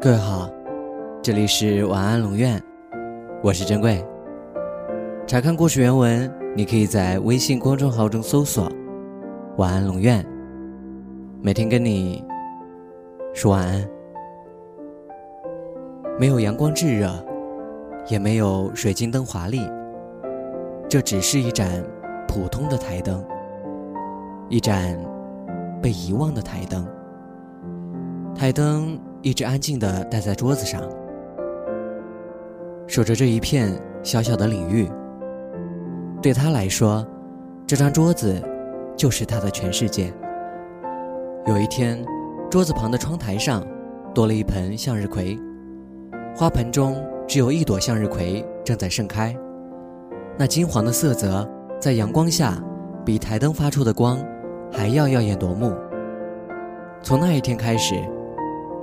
各位好，这里是晚安龙院，我是珍贵。查看故事原文，你可以在微信公众号中搜索“晚安龙院”，每天跟你说晚安。没有阳光炙热，也没有水晶灯华丽，这只是一盏普通的台灯，一盏被遗忘的台灯。台灯一直安静地待在桌子上，守着这一片小小的领域。对他来说，这张桌子就是他的全世界。有一天，桌子旁的窗台上多了一盆向日葵，花盆中只有一朵向日葵正在盛开，那金黄的色泽在阳光下比台灯发出的光还要耀眼夺目。从那一天开始。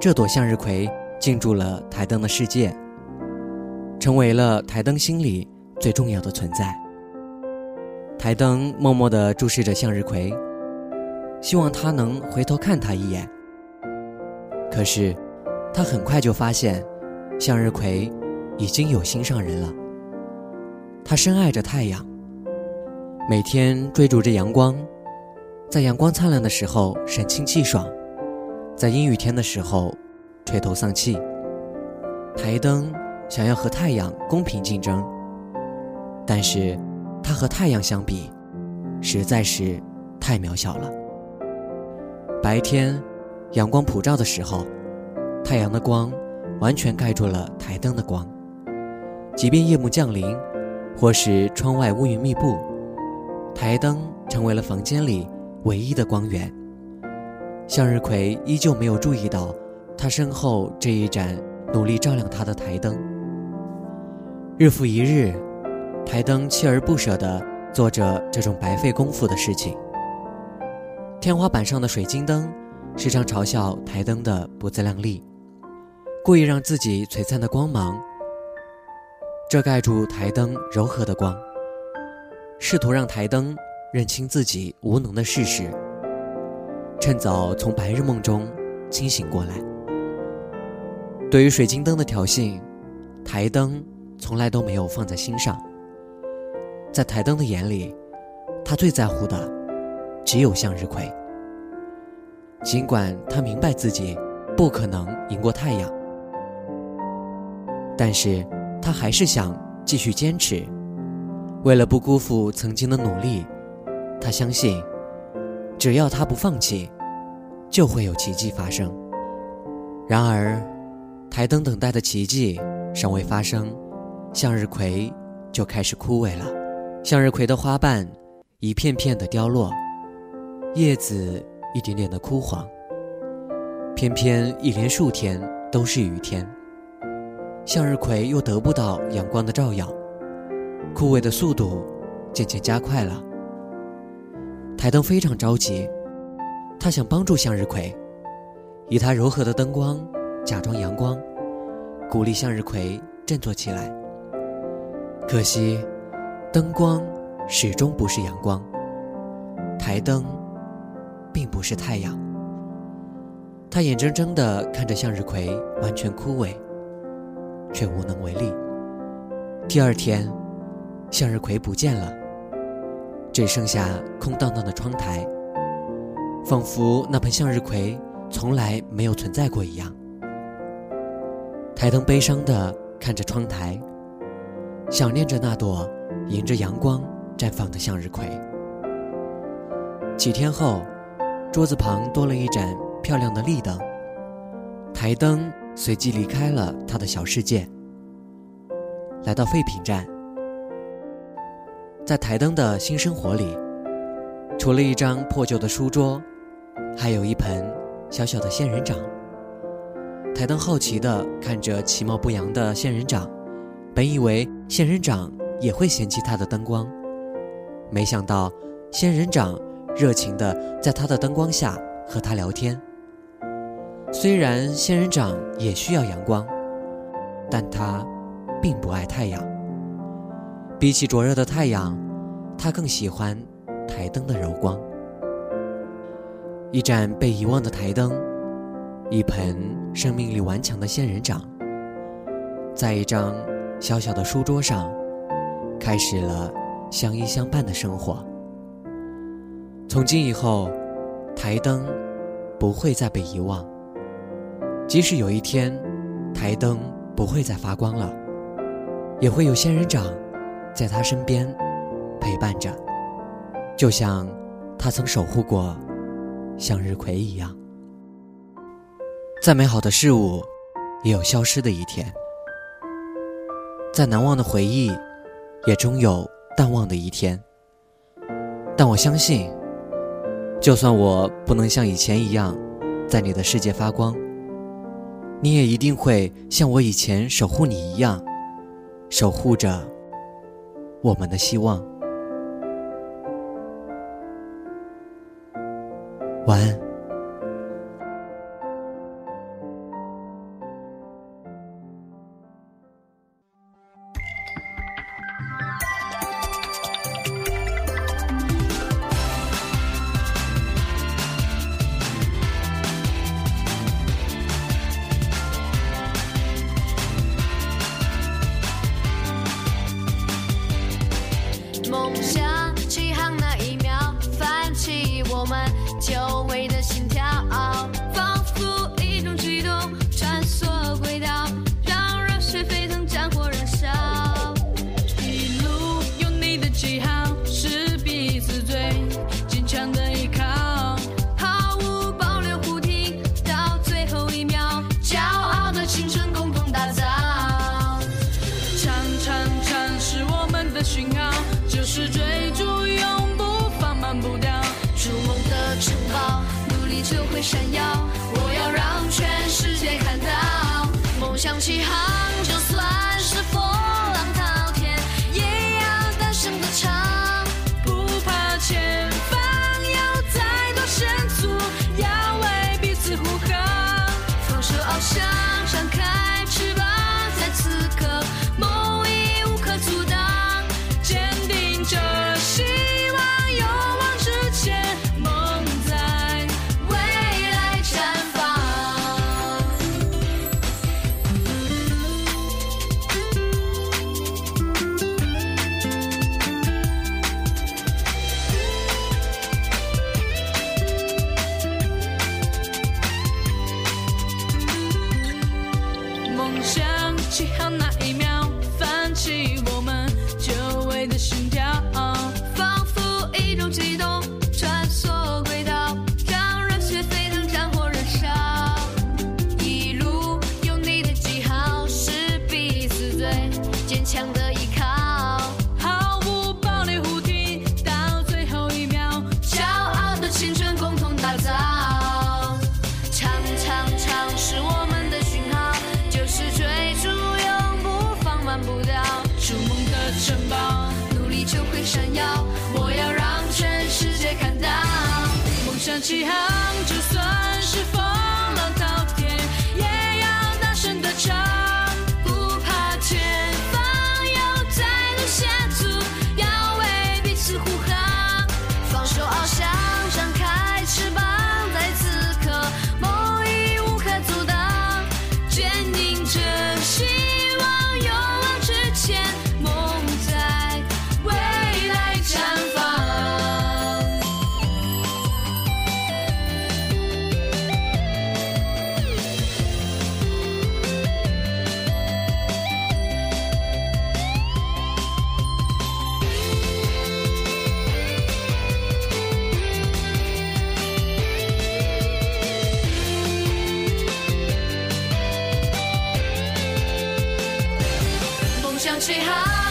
这朵向日葵进驻了台灯的世界，成为了台灯心里最重要的存在。台灯默默地注视着向日葵，希望它能回头看他一眼。可是，他很快就发现，向日葵已经有心上人了。他深爱着太阳，每天追逐着阳光，在阳光灿烂的时候神清气爽。在阴雨天的时候，垂头丧气。台灯想要和太阳公平竞争，但是它和太阳相比，实在是太渺小了。白天，阳光普照的时候，太阳的光完全盖住了台灯的光。即便夜幕降临，或是窗外乌云密布，台灯成为了房间里唯一的光源。向日葵依旧没有注意到，他身后这一盏努力照亮他的台灯。日复一日，台灯锲而不舍地做着这种白费功夫的事情。天花板上的水晶灯时常嘲笑台灯的不自量力，故意让自己璀璨的光芒遮盖住台灯柔和的光，试图让台灯认清自己无能的事实。趁早从白日梦中清醒过来。对于水晶灯的挑衅，台灯从来都没有放在心上。在台灯的眼里，他最在乎的只有向日葵。尽管他明白自己不可能赢过太阳，但是他还是想继续坚持。为了不辜负曾经的努力，他相信。只要他不放弃，就会有奇迹发生。然而，台灯等待的奇迹尚未发生，向日葵就开始枯萎了。向日葵的花瓣一片片的凋落，叶子一点点的枯黄。偏偏一连数天都是雨天，向日葵又得不到阳光的照耀，枯萎的速度渐渐加快了。台灯非常着急，他想帮助向日葵，以它柔和的灯光假装阳光，鼓励向日葵振作起来。可惜，灯光始终不是阳光，台灯并不是太阳。他眼睁睁地看着向日葵完全枯萎，却无能为力。第二天，向日葵不见了。只剩下空荡荡的窗台，仿佛那盆向日葵从来没有存在过一样。台灯悲伤地看着窗台，想念着那朵迎着阳光绽放的向日葵。几天后，桌子旁多了一盏漂亮的立灯，台灯随即离开了他的小世界，来到废品站。在台灯的新生活里，除了一张破旧的书桌，还有一盆小小的仙人掌。台灯好奇地看着其貌不扬的仙人掌，本以为仙人掌也会嫌弃它的灯光，没想到仙人掌热情地在它的灯光下和它聊天。虽然仙人掌也需要阳光，但它并不爱太阳。比起灼热的太阳，他更喜欢台灯的柔光。一盏被遗忘的台灯，一盆生命力顽强的仙人掌，在一张小小的书桌上，开始了相依相伴的生活。从今以后，台灯不会再被遗忘。即使有一天，台灯不会再发光了，也会有仙人掌在他身边陪伴着，就像他曾守护过向日葵一样。再美好的事物，也有消失的一天；再难忘的回忆，也终有淡忘的一天。但我相信，就算我不能像以前一样，在你的世界发光。你也一定会像我以前守护你一样，守护着我们的希望。晚安。闪耀。我要让全世界看到，梦想起航，就算是风浪滔天，也要大声的唱。不怕前方有再多险阻，要为彼此护航。放手翱翔，张开起航，就算是风。想起航。